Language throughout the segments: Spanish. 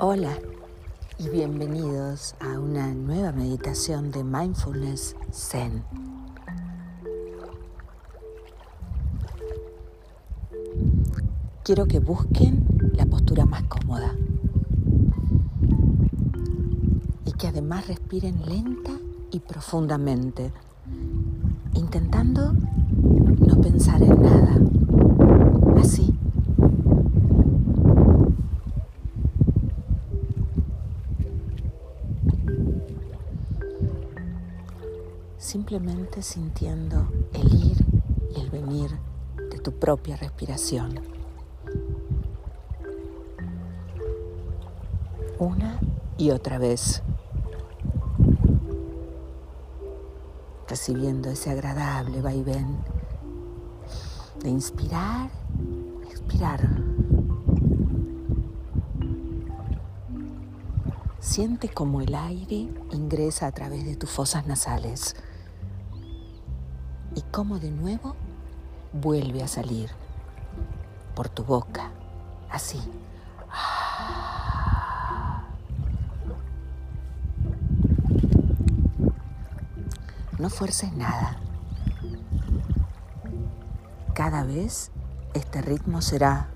Hola y bienvenidos a una nueva meditación de Mindfulness Zen. Quiero que busquen la postura más cómoda y que además respiren lenta y profundamente, intentando no pensar en nada. Así simplemente sintiendo el ir y el venir de tu propia respiración. Una y otra vez. Recibiendo ese agradable vaivén de inspirar, expirar. Siente como el aire ingresa a través de tus fosas nasales y cómo de nuevo vuelve a salir por tu boca, así. No fuerces nada. Cada vez este ritmo será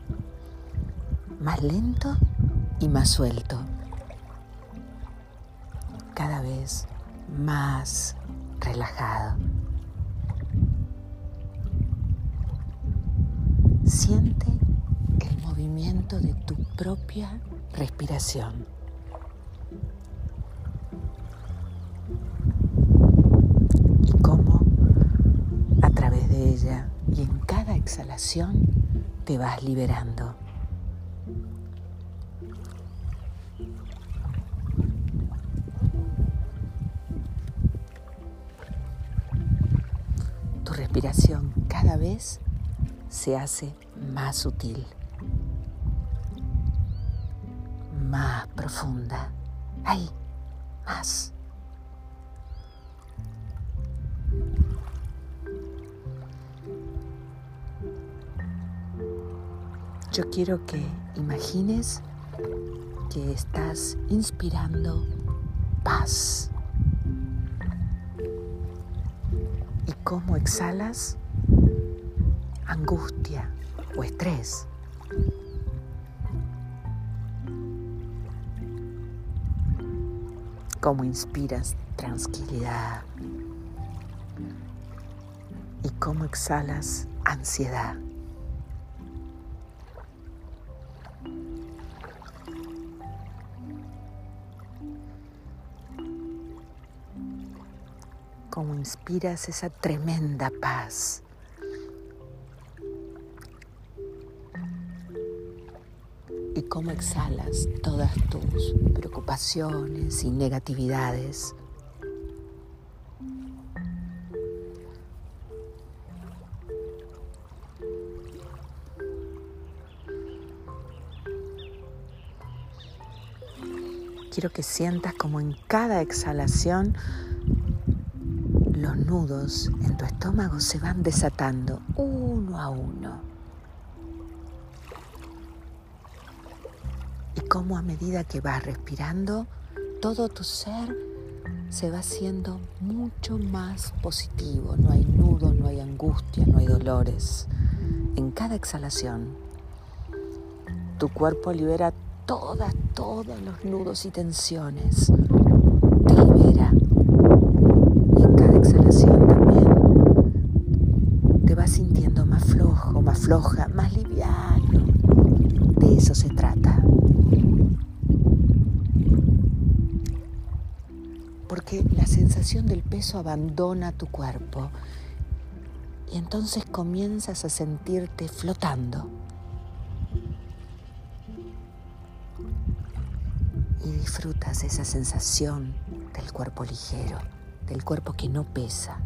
más lento y más suelto. Cada vez más relajado. Siente el de tu propia respiración. Y cómo a través de ella y en cada exhalación te vas liberando. Tu respiración cada vez se hace más sutil, más profunda. Ahí, más. Yo quiero que imagines que estás inspirando paz. Y cómo exhalas angustia o estrés. Cómo inspiras tranquilidad y cómo exhalas ansiedad. Cómo inspiras esa tremenda paz. Y cómo exhalas todas tus preocupaciones y negatividades. Quiero que sientas como en cada exhalación los nudos en tu estómago se van desatando uno a uno. Cómo a medida que vas respirando, todo tu ser se va haciendo mucho más positivo. No hay nudos, no hay angustia, no hay dolores. En cada exhalación, tu cuerpo libera todas, todos los nudos y tensiones. Te libera. Y en cada exhalación también te vas sintiendo más flojo, más floja, más liviano. De eso se trata. Porque la sensación del peso abandona tu cuerpo y entonces comienzas a sentirte flotando. Y disfrutas esa sensación del cuerpo ligero, del cuerpo que no pesa.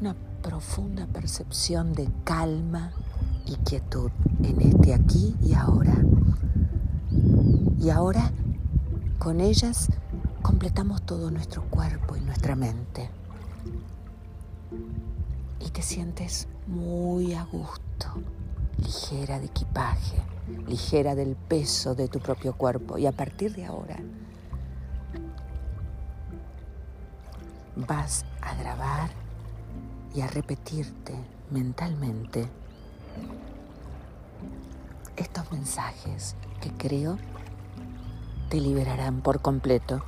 Una profunda percepción de calma y quietud en este aquí y ahora. Y ahora Con ellas completamos todo nuestro cuerpo y nuestra mente. Y te sientes muy a gusto, ligera de equipaje, ligera del peso de tu propio cuerpo. Y a partir de ahora vas a grabar y a repetirte mentalmente estos mensajes que creo te liberarán por completo.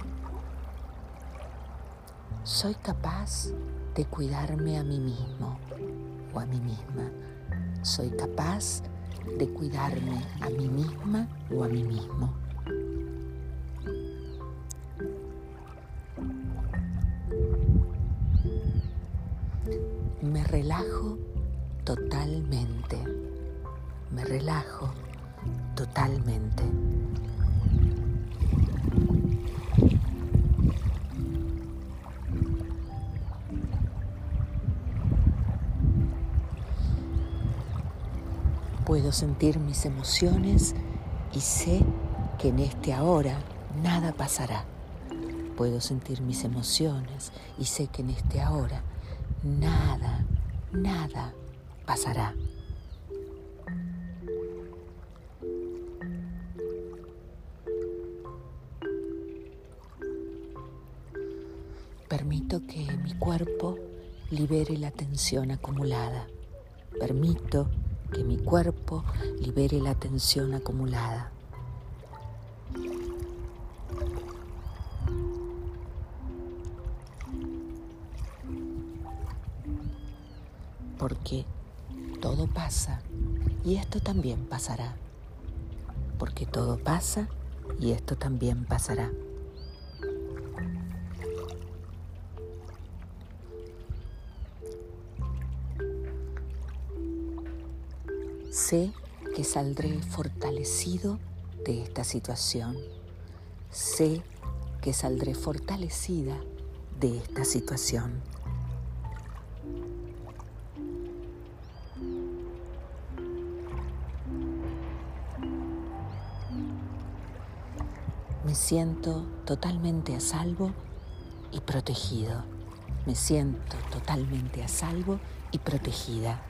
Soy capaz de cuidarme a mí mismo o a mí misma. Soy capaz de cuidarme a mí misma o a mí mismo. Totalmente. Puedo sentir mis emociones y sé que en este ahora nada pasará. Puedo sentir mis emociones y sé que en este ahora nada, nada pasará. Permito que mi cuerpo libere la tensión acumulada. Permito que mi cuerpo libere la tensión acumulada. Porque todo pasa y esto también pasará. Porque todo pasa y esto también pasará. Sé que saldré fortalecido de esta situación. Sé que saldré fortalecida de esta situación. Me siento totalmente a salvo y protegido. Me siento totalmente a salvo y protegida.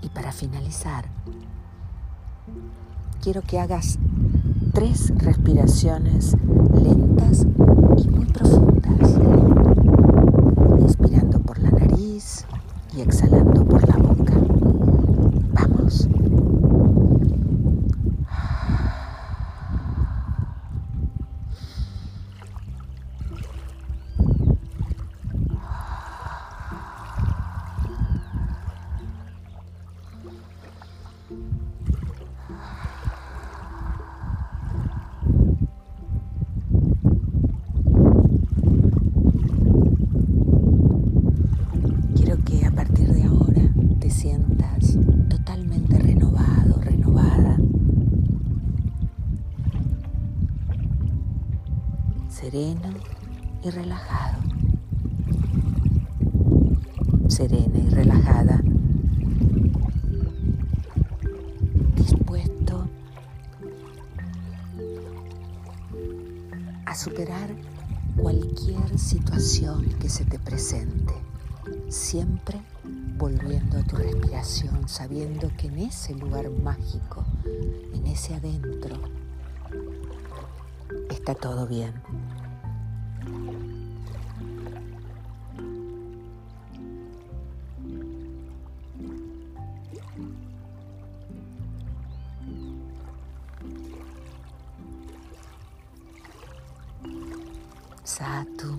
Y para finalizar, quiero que hagas tres respiraciones lentas y muy profundas, inspirando por la nariz y exhalando por la boca. Situación que se te presente. Siempre volviendo a tu respiración, sabiendo que en ese lugar mágico, en ese adentro, está todo bien. Satu.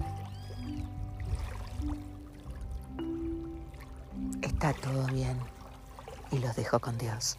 Está todo bien y los dejo con Dios.